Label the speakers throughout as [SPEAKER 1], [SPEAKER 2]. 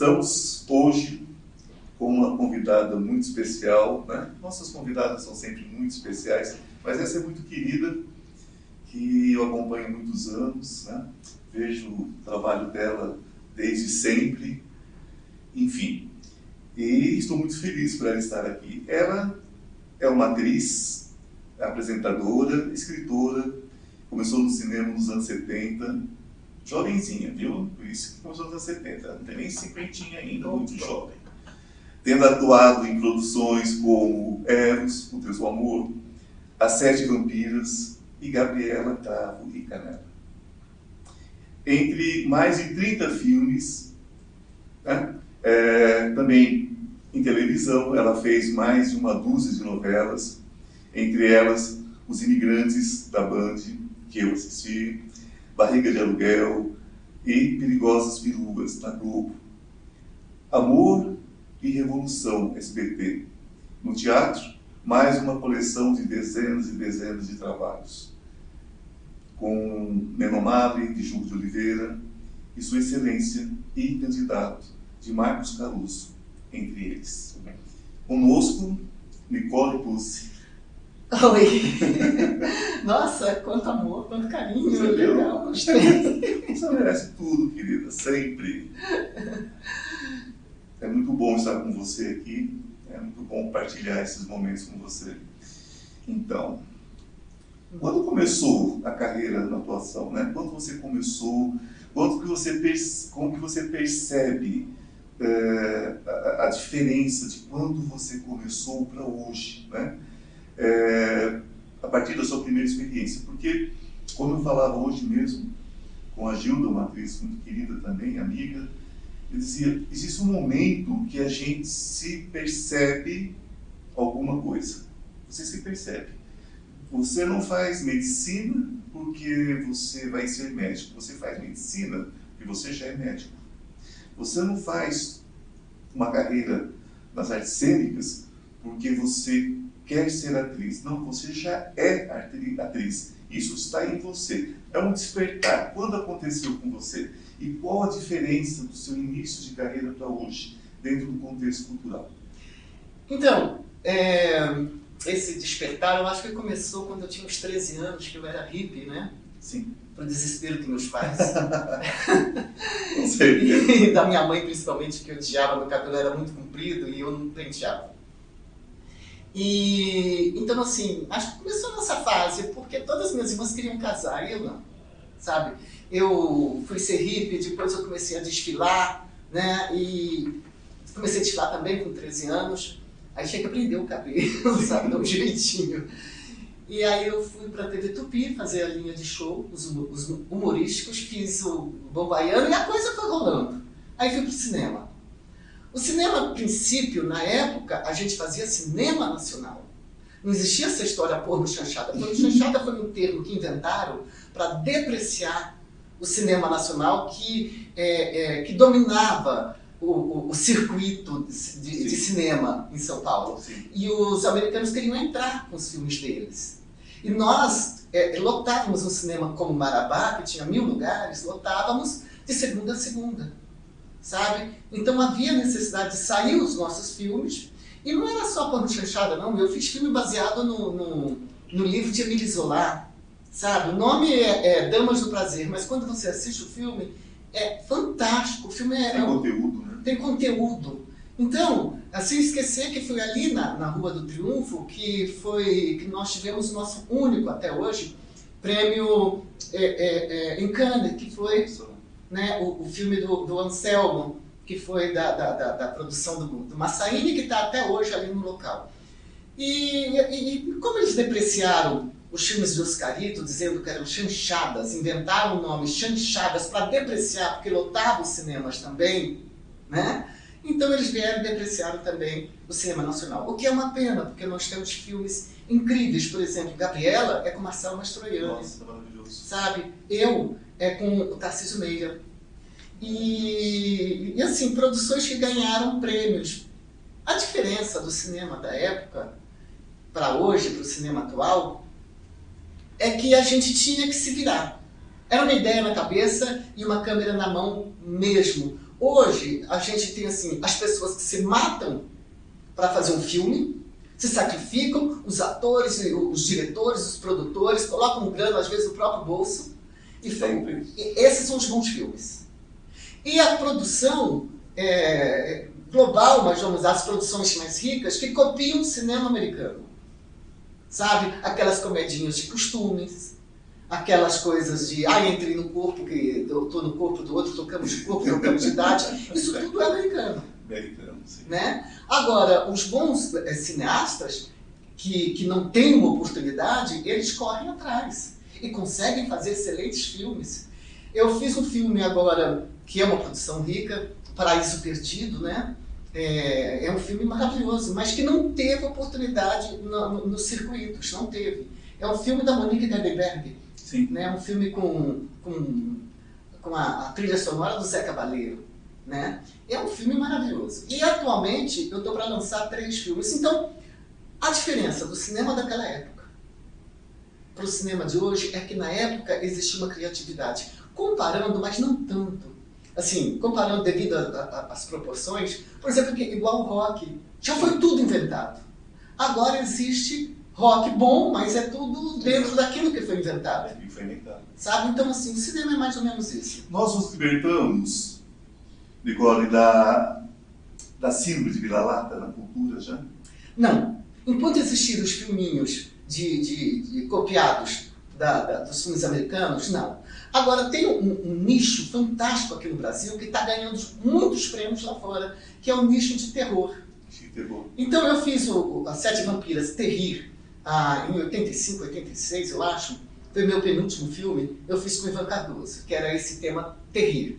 [SPEAKER 1] Estamos hoje com uma convidada muito especial, né? Nossas convidadas são sempre muito especiais, mas essa é muito querida, que eu acompanho há muitos anos, né? Vejo o trabalho dela desde sempre, enfim. E estou muito feliz por ela estar aqui. Ela é uma atriz, apresentadora, escritora, começou no cinema nos anos 70, jovenzinha, viu? Por isso que começou anos 70, não tem nem cinquentinha ainda, muito jovem. Tendo atuado em produções como Eros, O Deus do Amor, As Sete Vampiras e Gabriela Cravo e Canela. Entre mais de 30 filmes, né? é, também em televisão, ela fez mais de uma dúzia de novelas, entre elas Os Imigrantes da Band, que eu assisti, Barriga de Aluguel e Perigosas Piruas, na Globo. Amor e Revolução, SBT. No teatro, mais uma coleção de dezenas e dezenas de trabalhos. Com Menomale, de Júlio de Oliveira, e Sua Excelência e candidato de Marcos Caruso, entre eles. Conosco, Nicole Pussi.
[SPEAKER 2] Oi! Nossa, quanto amor, quanto carinho,
[SPEAKER 1] Você
[SPEAKER 2] legal, gostei.
[SPEAKER 1] Você merece tudo, querida, sempre. É muito bom estar com você aqui, é muito bom partilhar esses momentos com você. Então, quando começou a carreira na atuação, né? Quando você começou, quando que você, como que você percebe é, a, a, diferença de quando você começou para hoje, né? É, a partir da sua primeira experiência. Porque, como eu falava hoje mesmo com a Gilda, uma atriz muito querida também, amiga, eu dizia: existe um momento que a gente se percebe alguma coisa. Você se percebe. Você não faz medicina porque você vai ser médico. Você faz medicina porque você já é médico. Você não faz uma carreira nas artes cênicas porque você quer ser atriz. Não, você já é atriz. Isso está em você. É um despertar. Quando aconteceu com você? E qual a diferença do seu início de carreira para hoje, dentro do contexto cultural?
[SPEAKER 2] Então, é, esse despertar, eu acho que começou quando eu tinha uns 13 anos, que eu era hippie, né?
[SPEAKER 1] Sim.
[SPEAKER 2] Para o desespero dos meus pais.
[SPEAKER 1] Com certeza.
[SPEAKER 2] e da minha mãe, principalmente, que odiava, meu cabelo era muito comprido e eu não penteava. E então assim, acho que começou nessa fase, porque todas as minhas irmãs queriam casar e eu não, sabe? Eu fui ser hippie, depois eu comecei a desfilar, né? E comecei a desfilar também com 13 anos. Aí tinha que aprender o cabelo, sabe? Dar um jeitinho. E aí eu fui para TV Tupi fazer a linha de show, os, os humorísticos, fiz o Bom Baiano e a coisa foi rolando. Aí fui para o cinema. O cinema, a princípio, na época, a gente fazia cinema nacional. Não existia essa história porno chanchada. Porno chanchada foi um termo que inventaram para depreciar o cinema nacional que, é, é, que dominava o, o, o circuito de, de, de, cinema em São Paulo.
[SPEAKER 1] Sim.
[SPEAKER 2] E os americanos queriam entrar com os filmes deles. E nós é, lotávamos um cinema como Marabá, que tinha mil lugares, lotávamos de segunda a segunda sabe? Então havia necessidade de sair os nossos filmes, e não era só porno chanchada, não. Eu fiz filme baseado no, no, no livro de Emile Zola, sabe? O nome é, é, Damas do Prazer, mas quando você assiste o filme, é fantástico. O filme é,
[SPEAKER 1] Tem
[SPEAKER 2] é um,
[SPEAKER 1] conteúdo, né?
[SPEAKER 2] tem conteúdo. Então, assim esquecer que foi ali na, na Rua do Triunfo que foi que nós tivemos o nosso único até hoje prêmio é, é, é, em Cannes, que foi né, o, o filme do, do, Anselmo, que foi da, da, da, da produção do, do Massaini, que está até hoje ali no local. E, e, e, como eles depreciaram os filmes de Oscarito, dizendo que eram chanchadas, inventaram o nome chanchadas para depreciar, porque lotavam os cinemas também, né? Então eles vieram e depreciaram também o cinema nacional. O que é uma pena, porque nós temos filmes incríveis. Por exemplo, Gabriela é com Marcelo Mastroianni.
[SPEAKER 1] Nossa.
[SPEAKER 2] Sabe? Eu é com o Tarcísio Meira. E, e assim, produções que ganharam prêmios. A diferença do cinema da época para hoje, para o cinema atual, é que a gente tinha que se virar. Era uma ideia na cabeça e uma câmera na mão mesmo. Hoje, a gente tem assim, as pessoas que se matam para fazer um filme, se sacrificam, os atores, os diretores, os produtores, colocam grana, às vezes, no próprio bolso. E,
[SPEAKER 1] Sempre.
[SPEAKER 2] esses são os bons filmes. E a produção é, global, mas vamos as produções mais ricas, que copiam o cinema americano. Sabe? Aquelas comedinhas de costumes, aquelas coisas de, ah, entrei no corpo, que eu estou no corpo do outro, tocamos de corpo, trocamos de idade. Isso tudo é americano. Né? Agora, os bons é, cineastas que, que não têm uma oportunidade, eles correm atrás e conseguem fazer excelentes filmes. Eu fiz um filme agora que é uma produção rica, Paraíso Perdido, né? É, é um filme maravilhoso, mas que não teve oportunidade no, no, nos circuitos, não teve. É um filme da Monique Dedeberg,
[SPEAKER 1] Sim.
[SPEAKER 2] né? Um filme com, com, com a, a trilha sonora do Zé Cabaleiro, né? É um filme maravilhoso. E atualmente eu estou para lançar três filmes. Então, a diferença do cinema daquela época para o cinema de hoje é que na época existia uma criatividade. Comparando, mas não tanto. Assim, comparando devido às proporções, por exemplo, que, igual o rock, já foi tudo inventado. Agora existe rock bom, mas é tudo dentro daquilo que foi inventado.
[SPEAKER 1] E foi inventado.
[SPEAKER 2] Sabe? Então, assim, o cinema é mais ou menos isso.
[SPEAKER 1] Nós nos libertamos, Nicole, da, da síndrome de vira-lata na cultura já?
[SPEAKER 2] Não. Enquanto existirem os filminhos de, de, de copiados da, da, dos filmes americanos, não. Agora, tem um, um, nicho fantástico aqui no Brasil que está ganhando muitos prêmios lá fora, que é o nicho de terror.
[SPEAKER 1] De terror.
[SPEAKER 2] Então, eu fiz o, As Sete Vampiras Terrir ah, em 85, 86, eu acho. Foi meu penúltimo filme. Eu fiz com o Ivan Cardoso, que era esse tema Terrir.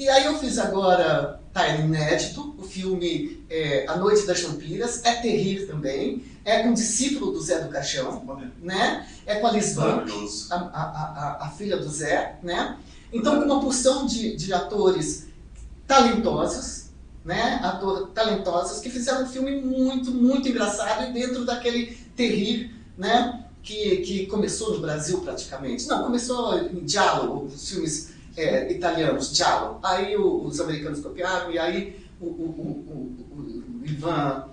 [SPEAKER 2] E aí eu fiz agora, tá é inédito, o filme é, A Noite das Vampiras, é Terrir também, é com um discípulo do Zé do Caixão, né? É com a Lisbon, a, a, a, a, filha do Zé, né? Então com uma porção de, de atores talentosos, né? Atores talentosos que fizeram um filme muito, muito engraçado e dentro daquele terrir, né? Que, que começou no Brasil praticamente. Não, começou em Giallo, os filmes é, italianos, Giallo. Aí o, os americanos copiaram e aí o, o, o Ivan,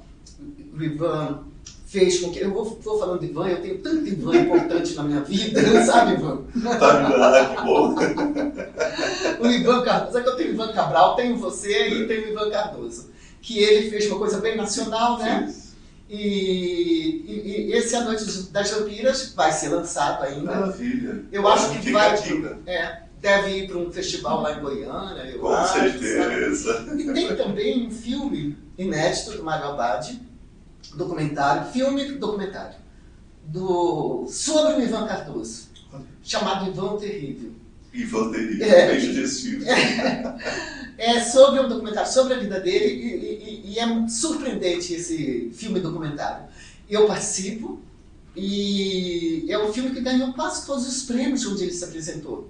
[SPEAKER 2] Ivan fez com que. Eu vou, vou falando de Ivan, eu tenho tanto Ivan importante na minha vida, sabe, Ivan?
[SPEAKER 1] Tá que bom.
[SPEAKER 2] o Ivan Cardoso, é que eu tenho Ivan Cabral, tenho você e tenho o Ivan Cardoso. Que ele fez uma coisa bem nacional, né? E, e, e, esse A Noite das Vampiras vai ser lançado ainda.
[SPEAKER 1] Maravilha.
[SPEAKER 2] Eu acho que vai. É, deve ir para um festival lá em Goiânia, eu
[SPEAKER 1] Com
[SPEAKER 2] acho.
[SPEAKER 1] certeza.
[SPEAKER 2] Sabe? E tem também um filme inédito do Mário Abad, documentário, filme documentário, do, sobre o Ivan Cardoso, chamado Ivan Terrível.
[SPEAKER 1] Ivan Terrível,
[SPEAKER 2] É.
[SPEAKER 1] bem sugestivo.
[SPEAKER 2] É sobre um documentário sobre a vida dele e, e- e é surpreendente esse filme documentário. Eu participo e é um filme que ganhou quase todos os prêmios onde ele se apresentou,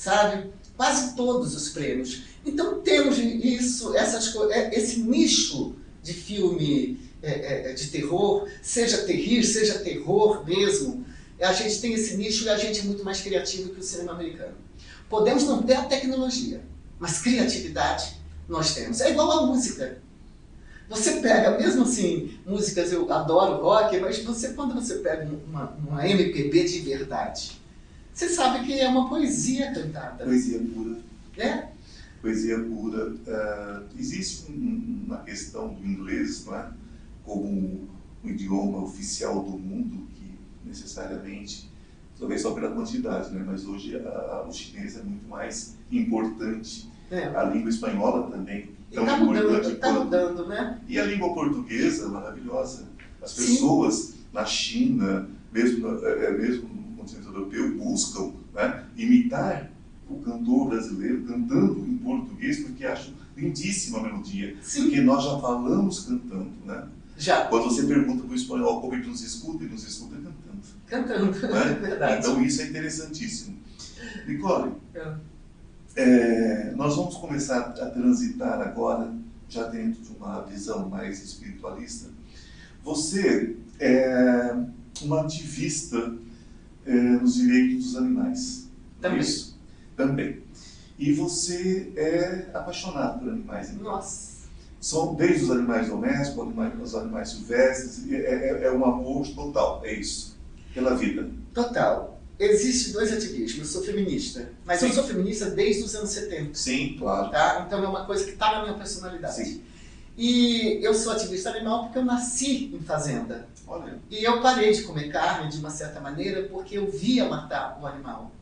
[SPEAKER 2] sabe? Quase todos os prêmios. Então temos isso, essas é- esse nicho de filme é, é, de terror, seja terrir, seja terror mesmo, a gente tem esse nicho e a gente é muito mais criativo que o cinema americano. Podemos não ter a tecnologia, mas criatividade nós temos. É igual a música. Você pega, mesmo assim, músicas, eu adoro rock, mas você, quando você pega uma, uma MPB de verdade, você sabe que é uma poesia cantada.
[SPEAKER 1] Poesia pura.
[SPEAKER 2] Né?
[SPEAKER 1] Poesia pura. Ah, existe um- uma questão do inglês, não é? Como um idioma oficial do mundo, que necessariamente, talvez só pela quantidade, né? mas hoje a- a- o chinês é muito mais importante.
[SPEAKER 2] É.
[SPEAKER 1] A língua espanhola também. Tão
[SPEAKER 2] tá
[SPEAKER 1] importante
[SPEAKER 2] mudando, tá mudando, né?
[SPEAKER 1] E a língua portuguesa, maravilhosa. As
[SPEAKER 2] Sim.
[SPEAKER 1] pessoas na China, mesmo, é, é, mesmo continente europeu, buscam né, imitar o cantor brasileiro cantando em português, porque acham lindíssima a melodia.
[SPEAKER 2] Sim,
[SPEAKER 1] Porque nós já falamos cantando. Né?
[SPEAKER 2] já.
[SPEAKER 1] Quando você pergunta para o espanhol como ele nos escuta, ele nos escuta cantando.
[SPEAKER 2] Cantando,
[SPEAKER 1] Né?
[SPEAKER 2] é verdade.
[SPEAKER 1] Então isso é interessantíssimo. Nicole,
[SPEAKER 2] É.
[SPEAKER 1] é, nós vamos começar a transitar agora, já dentro de uma visão mais espiritualista. Você é uma ativista é, nos direitos dos animais. não é
[SPEAKER 2] Também.
[SPEAKER 1] Isso? Também. E você é apaixonado por animais.
[SPEAKER 2] Então. Nossa.
[SPEAKER 1] São desde os animais domésticos, os animais silvestres, é, é, é um amor total, é isso, pela vida.
[SPEAKER 2] Total. Existem dois ativismos. Eu sou feminista, mas Sim. eu sou feminista desde os anos 70.
[SPEAKER 1] Sim, claro.
[SPEAKER 2] Tá? Então é uma coisa que está na minha personalidade.
[SPEAKER 1] Sim.
[SPEAKER 2] E eu sou ativista animal porque eu nasci em fazenda.
[SPEAKER 1] Olha.
[SPEAKER 2] E eu parei de comer carne de uma certa maneira porque eu via matar o animal.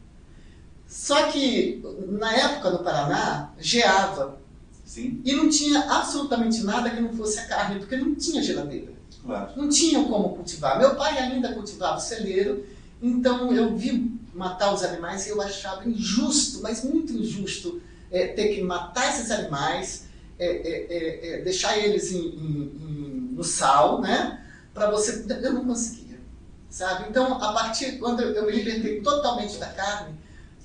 [SPEAKER 2] Só que na época no Paraná geava.
[SPEAKER 1] Sim.
[SPEAKER 2] E não tinha absolutamente nada que não fosse a carne, porque não tinha geladeira.
[SPEAKER 1] Claro.
[SPEAKER 2] Não tinha como cultivar. Meu pai ainda cultivava o celeiro, então eu vi matar os animais e eu achava injusto, mas muito injusto, é, ter que matar esses animais, é, é, é, é deixar eles em, em, em, no sal, né? Para você. Eu não conseguia, sabe? Então, a partir quando eu me libertei totalmente da carne,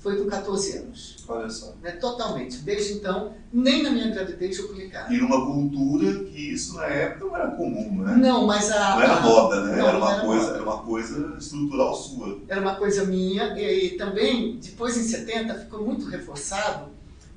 [SPEAKER 2] foi com 14 anos.
[SPEAKER 1] Olha só.
[SPEAKER 2] Né, totalmente. Desde então, nem na minha gravidez eu comi carne.
[SPEAKER 1] E numa cultura que isso na época não era comum, né?
[SPEAKER 2] Não, mas a.
[SPEAKER 1] Não era moda, né?
[SPEAKER 2] Não,
[SPEAKER 1] era, uma
[SPEAKER 2] era
[SPEAKER 1] coisa,
[SPEAKER 2] moda.
[SPEAKER 1] era uma coisa estrutural sua.
[SPEAKER 2] Era uma coisa minha. E, e também, depois em 70, ficou muito reforçado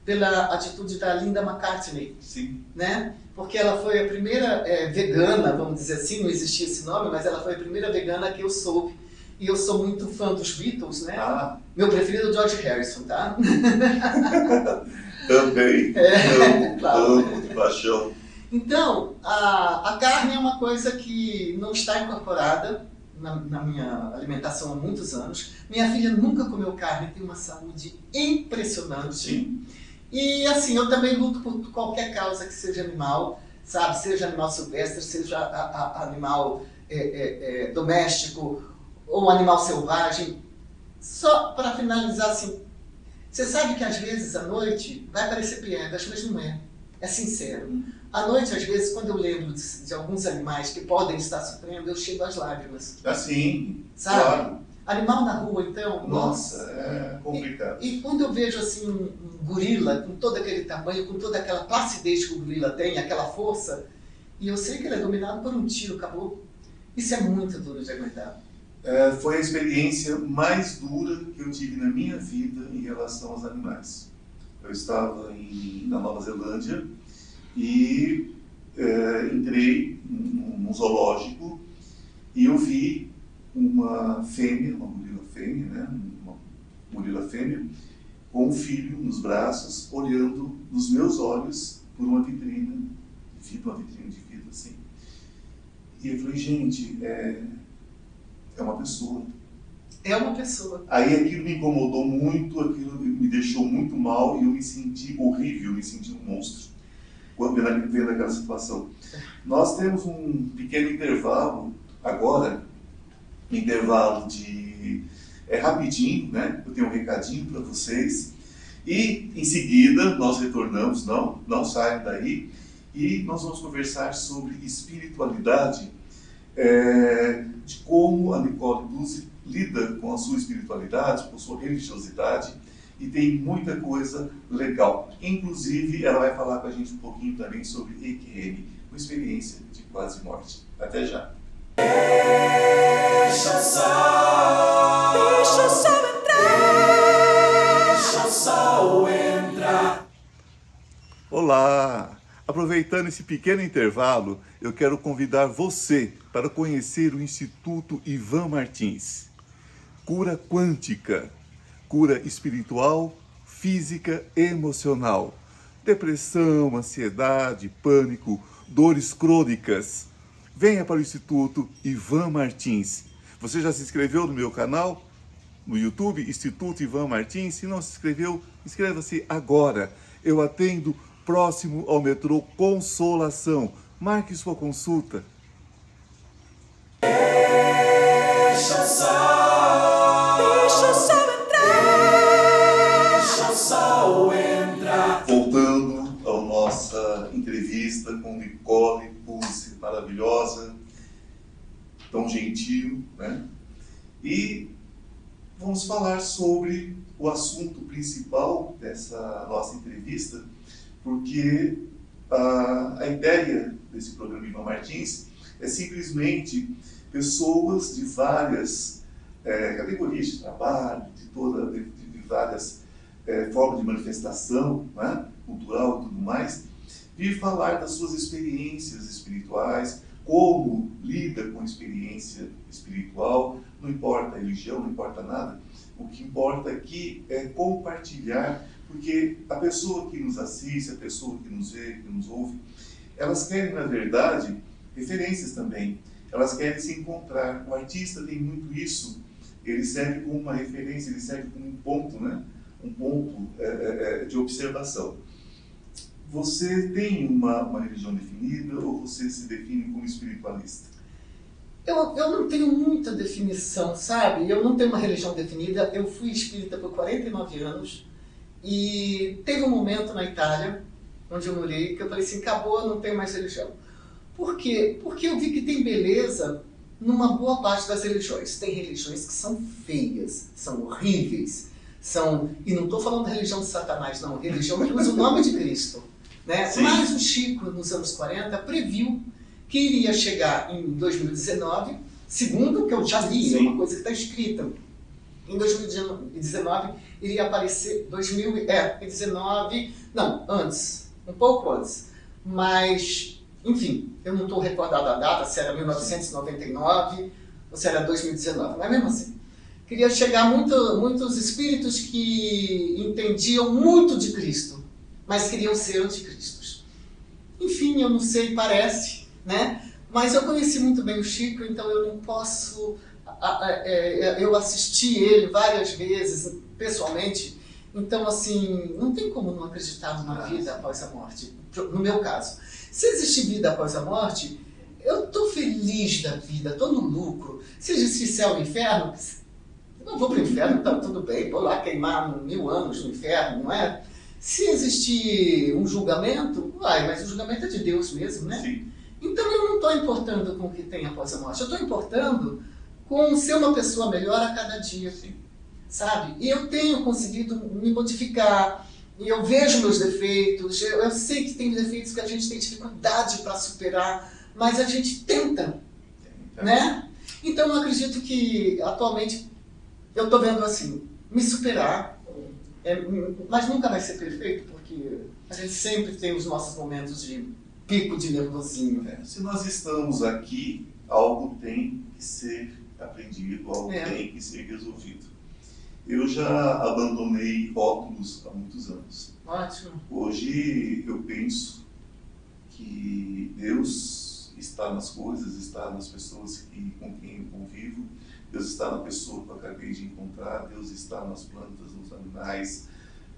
[SPEAKER 2] pela atitude da Linda McCartney,
[SPEAKER 1] Sim.
[SPEAKER 2] né? Porque ela foi a primeira é, vegana, vamos dizer assim, não existia esse nome, mas ela foi a primeira vegana que eu soube. E eu sou muito fã dos Beatles, né?
[SPEAKER 1] Ah,
[SPEAKER 2] Meu preferido é o George Harrison, tá?
[SPEAKER 1] também.
[SPEAKER 2] É,
[SPEAKER 1] amo,
[SPEAKER 2] claro.
[SPEAKER 1] amo de paixão.
[SPEAKER 2] Então, a, a carne é uma coisa que não está incorporada na, na minha alimentação há muitos anos. Minha filha nunca comeu carne, tem uma saúde impressionante.
[SPEAKER 1] Sim.
[SPEAKER 2] E assim, eu também luto por qualquer causa que seja animal, sabe? Seja animal silvestre, seja a- a- animal é, é, é, doméstico ou animal selvagem. Só para finalizar assim, você sabe que às vezes à noite vai parecer piegas, mas não é. É sincero. À noite, às vezes, quando eu lembro de, de alguns animais que podem estar sofrendo, eu chego às lágrimas.
[SPEAKER 1] Assim,
[SPEAKER 2] Sabe?
[SPEAKER 1] claro.
[SPEAKER 2] Animal na rua, então,
[SPEAKER 1] Nossa, é complicado.
[SPEAKER 2] e quando eu vejo assim um um gorila com todo aquele tamanho, com toda aquela placidez que o gorila tem, aquela força, e eu sei que ele é dominado por um tiro, acabou. Isso é muito duro de aguentar.
[SPEAKER 1] É, foi a experiência mais dura que eu tive na minha vida em relação aos animais. Eu estava em, na Nova Zelândia e é, entrei num, num zoológico e eu vi uma fêmea, uma gorila fêmea, né? uma gorila fêmea, com um filho nos braços, olhando nos meus olhos por uma vitrina, de vidro, uma vitrine de vidro assim. E eu falei, gente, é, é uma pessoa.
[SPEAKER 2] É uma pessoa.
[SPEAKER 1] Aí aquilo me incomodou muito, aquilo me deixou muito mal e eu me senti horrível, eu me senti um monstro quando vendo vendo aquela situação. Nós temos um pequeno intervalo agora, intervalo de é rapidinho, né? Eu tenho um recadinho para vocês e em seguida nós retornamos, não, não saiam daí e nós vamos conversar sobre espiritualidade, é, de como a Nicole Buzzi lida com a sua espiritualidade, com sua religiosidade e tem muita coisa legal. Inclusive, ela vai falar com a gente um pouquinho também sobre EQM, uma experiência de quase morte. Até já.
[SPEAKER 3] Deixa o sol, deixa o sol entrar, deixa o sol entrar.
[SPEAKER 1] Olá! Aproveitando esse pequeno intervalo, eu quero convidar você para conhecer o Instituto Ivan Martins. Cura quântica, cura espiritual, física e emocional. Depressão, ansiedade, pânico, dores crônicas. Venha para o Instituto Ivan Martins. Você já se inscreveu no meu canal? No YouTube, Instituto Ivan Martins. Se não se inscreveu, inscreva-se agora. Eu atendo próximo ao metrô Consolação. Marque sua consulta.
[SPEAKER 3] Deixa o sol, deixa o sol entrar, deixa o sol entrar.
[SPEAKER 1] Voltando à nossa entrevista com Nicole Pulse, maravilhosa, tão gentil, né? E vamos falar sobre o assunto principal dessa nossa entrevista, porque a, a ideia desse programa Ivan Martins é simplesmente pessoas de várias eh, categorias de trabalho, de, toda, de, de várias é, forma de manifestação né, cultural e tudo mais, vir falar das suas experiências espirituais, como lida com a experiência espiritual, não importa a religião, não importa nada. O que importa aqui é compartilhar, porque a pessoa que nos assiste, a pessoa que nos vê, que nos ouve, elas querem, na verdade, referências também. Elas querem se encontrar. O artista tem muito isso. Ele serve como uma referência, ele serve como um ponto, né? Um ponto é, é, é de observação. Você tem uma, uma religião definida ou você se define como espiritualista?
[SPEAKER 2] Eu, eu não tenho muita definição, sabe? Eu não tenho uma religião definida. Eu fui espírita por 49 anos e teve um momento na Itália, onde eu morei, que eu falei assim: acabou, não tenho mais religião. Por quê? Porque eu vi que tem beleza numa boa parte das religiões. Tem religiões que são feias, são horríveis, são. E não estou falando da religião de Satanás, não. Religião que usa o nome de Cristo. Né? Mas o Chico, nos anos 40, previu que iria chegar em 2019, segundo o que eu já li, é uma coisa que está escrita. Em 2019 iria aparecer 2019, é, não, antes, um pouco antes. Mas, enfim, eu não estou recordado a data, se era 1999 ou se era 2019, mas mesmo assim. Queria chegar muito, muitos espíritos que entendiam muito de Cristo, mas queriam ser anticristos. Enfim, eu não sei, parece, né? Mas eu conheci muito bem o Chico, então eu não posso. É, eu assisti ele várias vezes, pessoalmente, então, assim, não tem como não acreditar numa vida após a morte, no meu caso. Se existir vida após a morte, eu estou feliz da vida, estou no lucro. Se existir céu e inferno, não vou para o inferno, então tudo bem, vou lá queimar mil anos no inferno, não é? Se existir um julgamento, vai, mas o julgamento é de Deus mesmo, né?
[SPEAKER 1] Sim.
[SPEAKER 2] Então eu não estou importando com o que tem após a morte, eu estou importando com ser uma pessoa melhor a cada dia,
[SPEAKER 1] Sim.
[SPEAKER 2] sabe? E eu tenho conseguido me modificar, e eu vejo meus defeitos, eu, eu sei que tem defeitos que a gente tem dificuldade para superar, mas a gente tenta, né? Então eu acredito que atualmente eu estou vendo assim, me superar, é, mas nunca vai ser perfeito, porque a gente sempre tem os nossos momentos de pico de nervosinho.
[SPEAKER 1] É, se nós estamos aqui, algo tem que ser aprendido, algo
[SPEAKER 2] É.
[SPEAKER 1] tem que ser resolvido. Eu já abandonei rótulos há muitos anos.
[SPEAKER 2] Ótimo.
[SPEAKER 1] Hoje eu penso que Deus está nas coisas, está nas pessoas que, com quem eu convivo, Deus está na pessoa que eu acabei de encontrar, Deus está nas plantas, nos animais,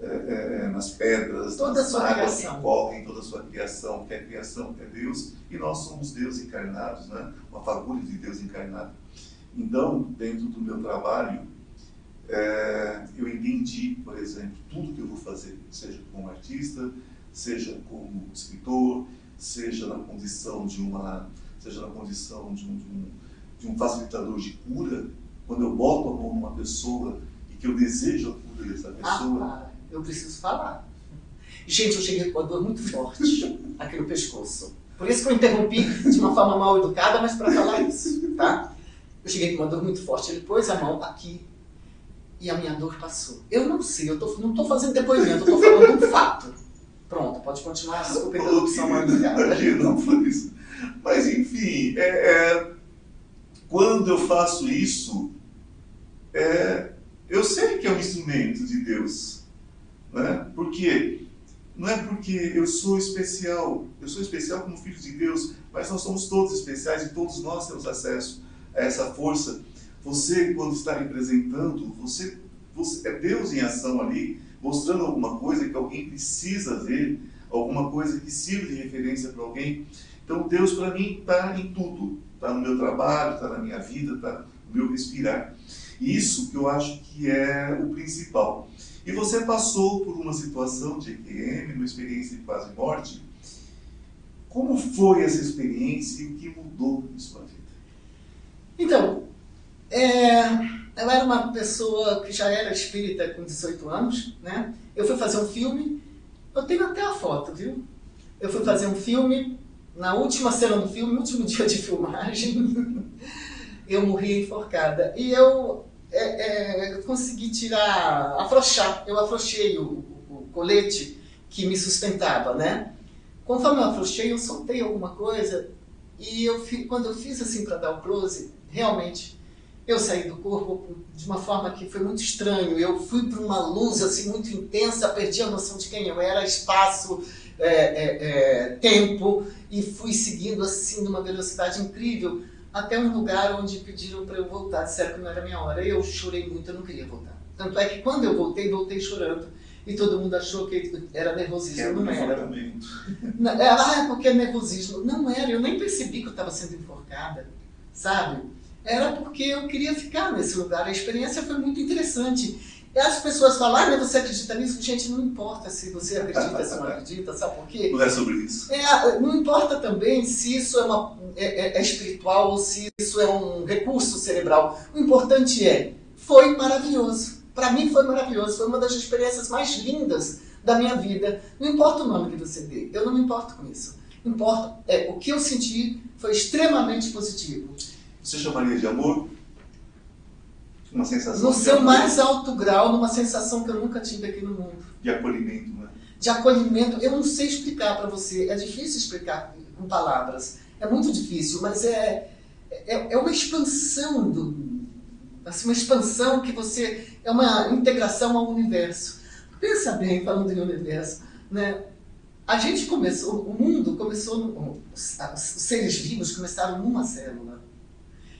[SPEAKER 1] eh, eh, nas pedras,
[SPEAKER 2] Toda
[SPEAKER 1] nas águas que toda a sua criação, que a criação é Deus e nós somos Deus encarnados, né? uma fagulha de Deus encarnado. Então, dentro do meu trabalho, é, eu entendi, por exemplo, tudo que eu vou fazer, seja como artista, seja como escritor, seja na condição de uma, seja na condição de um, de um, de um facilitador de cura, quando eu boto a mão numa pessoa e que eu desejo a cura dessa
[SPEAKER 2] Ah,
[SPEAKER 1] pessoa,
[SPEAKER 2] para. Eu preciso falar. Gente, eu cheguei com uma dor muito forte aqui no pescoço. Por isso que eu interrompi de uma forma mal educada, mas para falar isso, tá? Eu cheguei com uma dor muito forte. Ele pôs a mão aqui e a minha dor passou. Eu não sei, eu tô, não estou fazendo depoimento, eu estou falando um fato. Pronto, pode continuar. Desculpa a mal educada.
[SPEAKER 1] Imagina, não foi isso. Mas enfim, é, é, quando eu faço isso, é, eu sei que é um instrumento de Deus. Né? Não é porque eu sou especial, eu sou especial como filho de Deus, mas nós somos todos especiais e todos nós temos acesso a essa força. Você, quando está representando, você, você é Deus em ação ali, mostrando alguma coisa que alguém precisa ver, alguma coisa que sirva de referência para alguém. Então, Deus para mim está em tudo. Está no meu trabalho, está na minha vida, está no meu respirar. Isso que eu acho que é o principal. E você passou por uma situação de EQM, uma experiência de quase morte. Como foi essa experiência e o que mudou em sua vida?
[SPEAKER 2] Então, é, eu era uma pessoa que já era espírita com 18 anos, né? Eu fui fazer um filme, eu tenho até a foto, viu? Eu fui fazer um filme, na última cena do filme, último dia de filmagem, eu morri enforcada. E eu é, é, consegui tirar, afrouxar. Eu afrouxei o, o, colete que me sustentava, né? Conforme eu afrouxei, eu soltei alguma coisa e eu quando eu fiz assim para dar o close, realmente eu saí do corpo de uma forma que foi muito estranho. Eu fui para uma luz assim muito intensa, perdi a noção de quem eu era, espaço, é, é, é, tempo e fui seguindo assim numa velocidade incrível até um lugar onde pediram para eu voltar, disseram que não era minha hora. Eu chorei muito, eu não queria voltar. Tanto é que quando eu voltei, voltei chorando. E todo mundo achou que era nervosismo,
[SPEAKER 1] é
[SPEAKER 2] não era.
[SPEAKER 1] Não,
[SPEAKER 2] é, ah, porque é nervosismo. Não era, eu nem percebi que eu estava sendo enforcada, sabe? Era porque eu queria ficar nesse lugar. A experiência foi muito interessante. E as pessoas falam, ah, mas você acredita nisso? Gente, não importa se você acredita, se não acredita, sabe por quê?
[SPEAKER 1] Não é sobre isso.
[SPEAKER 2] É, não importa também se isso é, uma, é, é, é espiritual ou se isso é um recurso cerebral. O importante é, foi maravilhoso. Para mim foi maravilhoso. Foi uma das experiências mais lindas da minha vida. Não importa o nome que você dê, eu não me importo com isso. Importa, é, o que eu senti foi extremamente positivo.
[SPEAKER 1] Você chamaria de amor? Uma sensação
[SPEAKER 2] No seu mais alto grau, numa sensação que eu nunca tive aqui no mundo.
[SPEAKER 1] de acolhimento, né?
[SPEAKER 2] De acolhimento, eu não sei explicar para você, é difícil explicar com palavras. É muito difícil, mas é, é, é uma expansão do, assim, uma expansão que você é uma integração ao universo. Pensa bem, falando em universo, né? A gente começou, o mundo começou, os, os seres vivos começaram numa célula.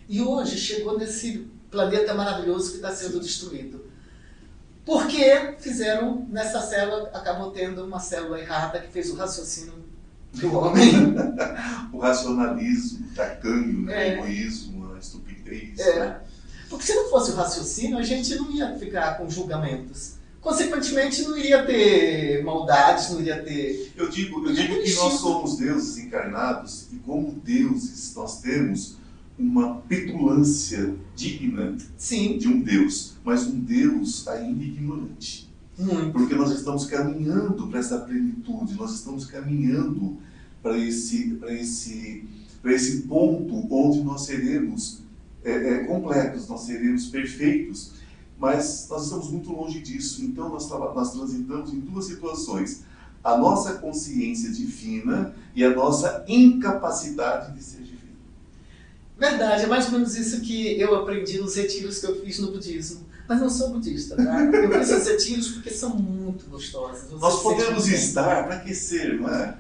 [SPEAKER 2] E hoje chegou nesse planeta maravilhoso que está sendo destruído. Porque fizeram, nessa célula, acabou tendo uma célula errada que fez o raciocínio do homem.
[SPEAKER 1] o racionalismo, o tacanho?
[SPEAKER 2] É.
[SPEAKER 1] o egoísmo, a estupidez.
[SPEAKER 2] É.
[SPEAKER 1] né?
[SPEAKER 2] Porque se não fosse o raciocínio, a gente não ia ficar com julgamentos. Consequentemente, não iria ter maldades, não iria ter.
[SPEAKER 1] Eu digo, eu digo que nós somos deuses encarnados e como deuses nós temos uma petulância digna
[SPEAKER 2] Sim,
[SPEAKER 1] de um Deus, mas um Deus ainda ignorante.
[SPEAKER 2] muito.
[SPEAKER 1] Porque nós estamos caminhando para essa plenitude, nós estamos caminhando para esse, esse, esse ponto onde nós seremos é, é, completos, nós seremos perfeitos, mas nós estamos muito longe disso. Então nós, nós transitamos em duas situações: a nossa consciência divina e a nossa incapacidade de ser.
[SPEAKER 2] Verdade, é mais ou menos isso que eu aprendi nos retiros que eu fiz no budismo. Mas não sou budista, tá? Eu fiz os retiros porque são muito gostosos. Você
[SPEAKER 1] Nós podemos estar para que ser, não é?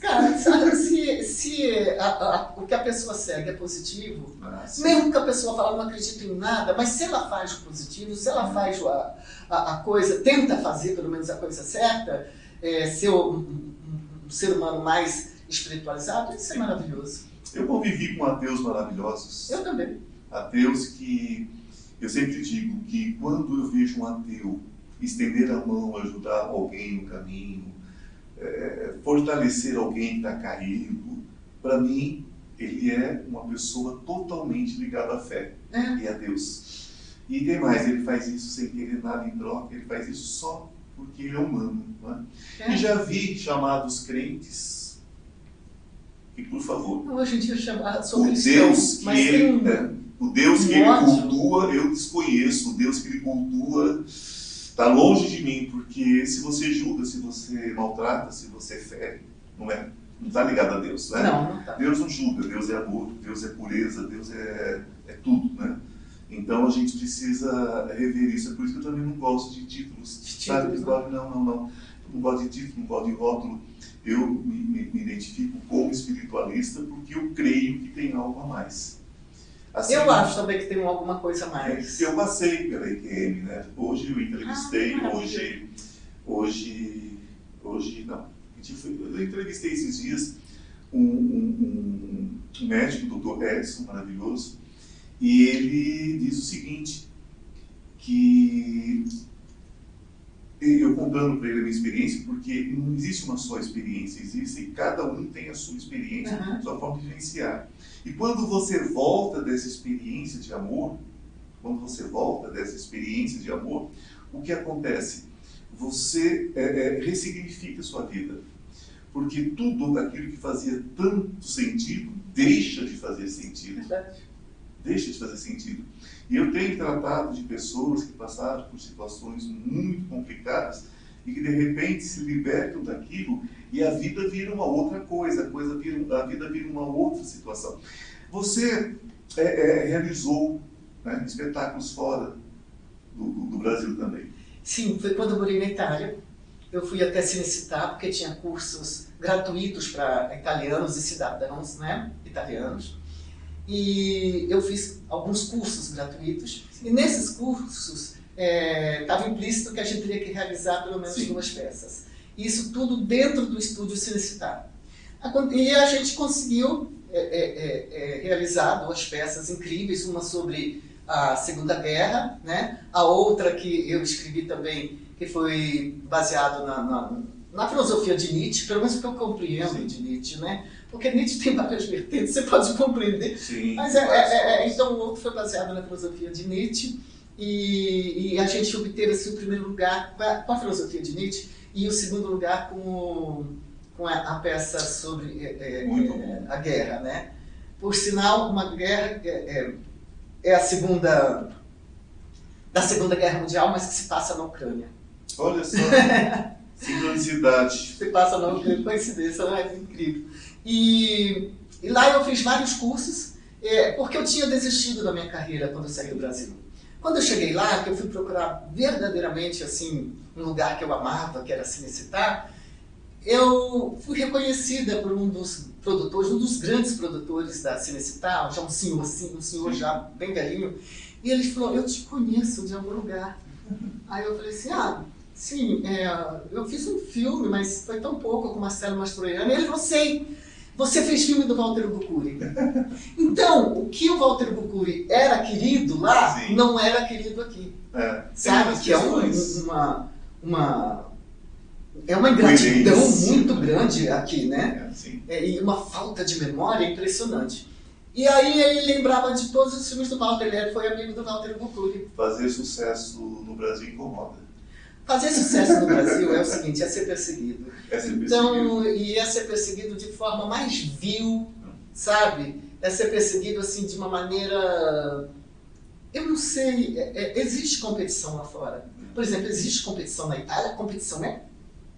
[SPEAKER 2] Cara, sabe, se, se a- a- o que a pessoa segue é positivo,
[SPEAKER 1] Ah,
[SPEAKER 2] mesmo que a pessoa fala não acredito em nada, mas se ela faz o positivo, se ela faz a, a, a coisa, tenta fazer pelo menos a coisa certa, é, ser um, um- um ser humano mais espiritualizado, isso é maravilhoso.
[SPEAKER 1] Eu convivi com ateus maravilhosos.
[SPEAKER 2] Eu também.
[SPEAKER 1] ateus que eu sempre digo que quando eu vejo um ateu estender a mão, ajudar alguém no caminho, é, fortalecer alguém que está caído, para mim ele é uma pessoa totalmente ligada à fé
[SPEAKER 2] É.
[SPEAKER 1] e a Deus. E tem mais, ele faz isso sem querer nada em troca, ele faz isso só porque ele é humano. Não é?
[SPEAKER 2] É.
[SPEAKER 1] E já vi chamados crentes por favor,
[SPEAKER 2] Hoje em dia ah, sou
[SPEAKER 1] o
[SPEAKER 2] cristão,
[SPEAKER 1] Deus que
[SPEAKER 2] mas tem
[SPEAKER 1] ele,
[SPEAKER 2] um,
[SPEAKER 1] é, o Deus que ele
[SPEAKER 2] ódio.
[SPEAKER 1] cultua, eu desconheço. O Deus que ele cultua está longe de mim, porque se você julga, se você maltrata, se você fere, não é? Não está ligado a Deus, né?
[SPEAKER 2] Não, não tá.
[SPEAKER 1] Deus não julga, Deus é amor, Deus é pureza, Deus é, é tudo, né? Então a gente precisa rever isso. É por isso que eu também não gosto de títulos.
[SPEAKER 2] De títulos,
[SPEAKER 1] Não, não, não, não. Não gosto de título, não gosto de rótulo. Eu me, me- me identifico como espiritualista porque eu creio que tem algo a mais. Assim,
[SPEAKER 2] Eu acho também que tem alguma coisa a mais.
[SPEAKER 1] eu passei pela IQM, né? Hoje eu entrevistei,
[SPEAKER 2] Ah,
[SPEAKER 1] hoje, hoje, hoje não. Eu entrevistei esses dias um, um- um médico, o doutor Edson, maravilhoso, e ele diz o seguinte, que eu contando para ele a minha experiência, porque não existe uma só experiência, existe, cada um tem a sua experiência,
[SPEAKER 2] Aham.
[SPEAKER 1] sua forma de vivenciar. E quando você volta dessa experiência de amor, quando você volta dessa experiência de amor, o que acontece? Você é, é, ressignifica a sua vida. Porque tudo aquilo que fazia tanto sentido deixa de fazer sentido deixa de fazer sentido. E eu tenho tratado de pessoas que passaram por situações muito complicadas e que de repente se libertam daquilo e a vida vira uma outra coisa, a, coisa vira, a vida vira uma outra situação. Você é, é, realizou né, espetáculos fora do, do, Brasil também.
[SPEAKER 2] Sim, foi quando eu morei na Itália. Eu fui até Cinecittà porque tinha cursos gratuitos para italianos e cidadãos né, italianos. E eu fiz alguns cursos gratuitos. E nesses cursos estava é, implícito que a gente teria que realizar pelo menos Sim. duas peças. Isso tudo dentro do estúdio Cinecittà. E a gente conseguiu é, é, é, é, realizar duas peças incríveis, uma sobre a Segunda Guerra, né? a outra que eu escrevi também, que foi baseado na, na, na filosofia de Nietzsche, pelo menos que eu compreendo Sim. de Nietzsche, né? Porque Nietzsche tem várias vertentes, você pode compreender.
[SPEAKER 1] Sim,
[SPEAKER 2] mas é, é, é, então o outro foi baseado na filosofia de Nietzsche e, e a gente obteve assim, o primeiro lugar com a, com a, filosofia de Nietzsche e o segundo lugar com, com a, a peça sobre é, é a guerra, né? Por sinal, uma guerra é, é a segunda da Segunda Guerra Mundial, mas que se passa na Ucrânia.
[SPEAKER 1] Olha só. Sincronicidade.
[SPEAKER 2] Se passa na Ucrânia, coincidência, não é incrível. E, e, lá eu fiz vários cursos, é, porque eu tinha desistido da minha carreira quando eu saí do Brasil. Quando eu cheguei lá, que eu fui procurar verdadeiramente assim um lugar que eu amava, que era Cinecitar, eu fui reconhecida por um dos produtores, um dos grandes produtores da Cinecitar, já um senhor assim, um senhor já bem velhinho, e ele falou, eu te conheço de algum lugar. Aí eu falei assim, ah, sim, é, eu fiz um filme, mas foi tão pouco com Marcelo Mastroianni. Ele falou, sei, você fez filme do Walter Bucuri. Então, o que o Walter Bucuri era querido lá, sim. não era querido aqui.
[SPEAKER 1] É,
[SPEAKER 2] Sabe? Que é um, uma, uma, é uma ingratidão muito grande aqui, né?
[SPEAKER 1] É,
[SPEAKER 2] é, e uma falta de memória impressionante. E aí ele lembrava de todos os filmes do Walter, ele foi amigo do Walter Bucuri.
[SPEAKER 1] Fazer sucesso no Brasil incomoda.
[SPEAKER 2] Fazer sucesso no Brasil é o seguinte, é ser perseguido.
[SPEAKER 1] É ser
[SPEAKER 2] então.
[SPEAKER 1] Então,
[SPEAKER 2] e é ser perseguido de forma mais vil, sabe? É ser perseguido assim de uma maneira... Eu não sei, é, é, existe competição lá fora. Por exemplo, existe competição na Itália, a competição é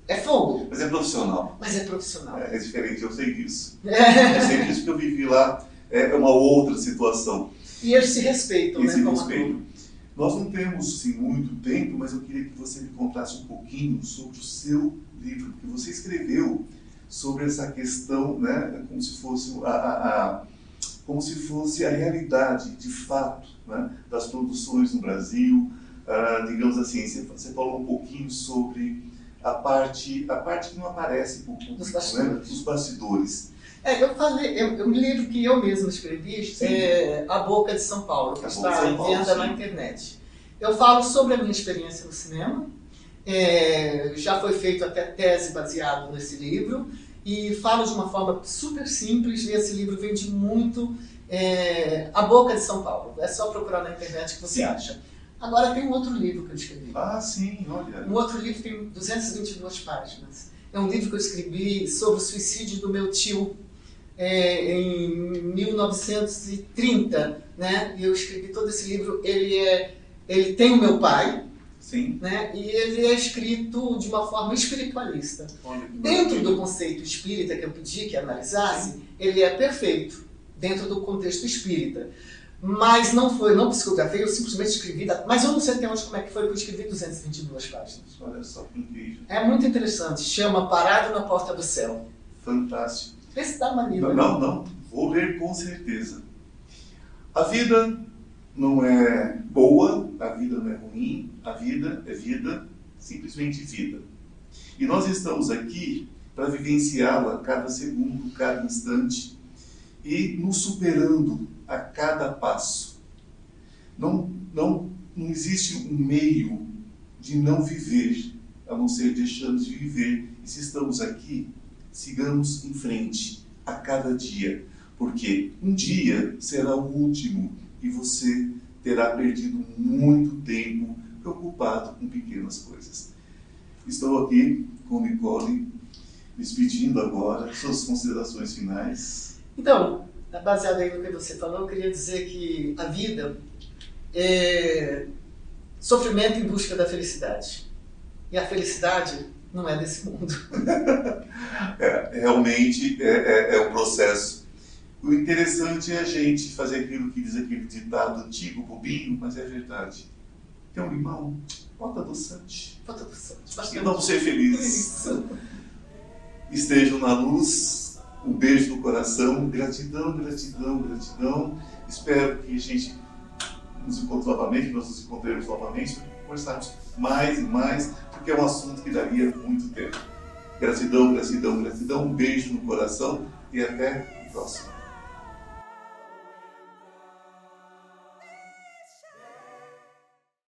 [SPEAKER 2] é fogo.
[SPEAKER 1] Mas é profissional.
[SPEAKER 2] Mas é profissional.
[SPEAKER 1] É, é diferente, eu sei disso. É. Eu sei disso porque eu vivi lá é uma outra situação.
[SPEAKER 2] E eles se respeitam,
[SPEAKER 1] eles
[SPEAKER 2] né?
[SPEAKER 1] Se respeitam. Nós não temos sim, muito tempo, mas eu queria que você me contasse um pouquinho sobre o seu livro, porque você escreveu sobre essa questão, né, como se fosse a, a, a como se fosse a realidade, de fato, né, das produções no Brasil. Uh, digamos assim, você, você, falou um pouquinho sobre a parte, a parte que não aparece por público,
[SPEAKER 2] dos bastidores. Né,
[SPEAKER 1] dos bastidores.
[SPEAKER 2] É, eu falei, eu, um livro que eu mesmo escrevi, é A Boca de São Paulo, que está em venda na internet. Eu falo sobre a minha experiência no cinema, é, já foi feito até tese baseado nesse livro, e falo de uma forma super simples, e esse livro vende muito, é, A Boca de São Paulo. É só procurar na internet que você sim. acha. Agora tem um outro livro que eu escrevi.
[SPEAKER 1] Ah, sim, olha.
[SPEAKER 2] Um outro livro tem 222 páginas. É um livro que eu escrevi sobre o suicídio do meu tio, é, em 1930, né? E eu escrevi todo esse livro. Ele é, ele tem o meu pai,
[SPEAKER 1] Sim.
[SPEAKER 2] né? E ele é escrito de uma forma espiritualista. Dentro do conceito espírita que eu pedi que analisasse, Sim. ele é perfeito dentro do contexto espírita. Mas não foi, não psicografei, eu simplesmente escrevi, mas eu não sei até onde como é que foi que eu escrevi 222 páginas.
[SPEAKER 1] Olha só que incrível.
[SPEAKER 2] É muito interessante, chama Parado na Porta do Céu.
[SPEAKER 1] Fantástico.
[SPEAKER 2] Vê se dá uma
[SPEAKER 1] Não, não, não, vou ler com certeza. A vida não é boa, a vida não é ruim, a vida é vida, simplesmente vida. E nós estamos aqui para vivenciá-la cada segundo, cada instante e nos superando a cada passo. Não, não, não existe um meio de não viver, a não ser deixando de viver. E se estamos aqui, sigamos em frente a cada dia, porque um dia será o último e você terá perdido muito tempo preocupado com pequenas coisas. Estou aqui com Nicole, despedindo agora, suas considerações finais.
[SPEAKER 2] Então, baseado aí no que você falou, eu queria dizer que a vida é, sofrimento em busca da felicidade. E a felicidade não é desse mundo.
[SPEAKER 1] é, realmente é, é, é um processo. O interessante é a gente fazer aquilo que diz aquele ditado antigo, bobinho, mas é verdade. Tem um limão, bota adoçante.
[SPEAKER 2] Bota adoçante.
[SPEAKER 1] E vamos ser felizes. Isso. Estejam na luz. Um beijo no coração. Gratidão, gratidão, gratidão. Espero que a gente nos encontre novamente, nós nos encontremos novamente para conversarmos mais e mais, porque é um assunto que daria muito tempo. Gratidão, gratidão, gratidão. Um beijo no coração e até o próximo.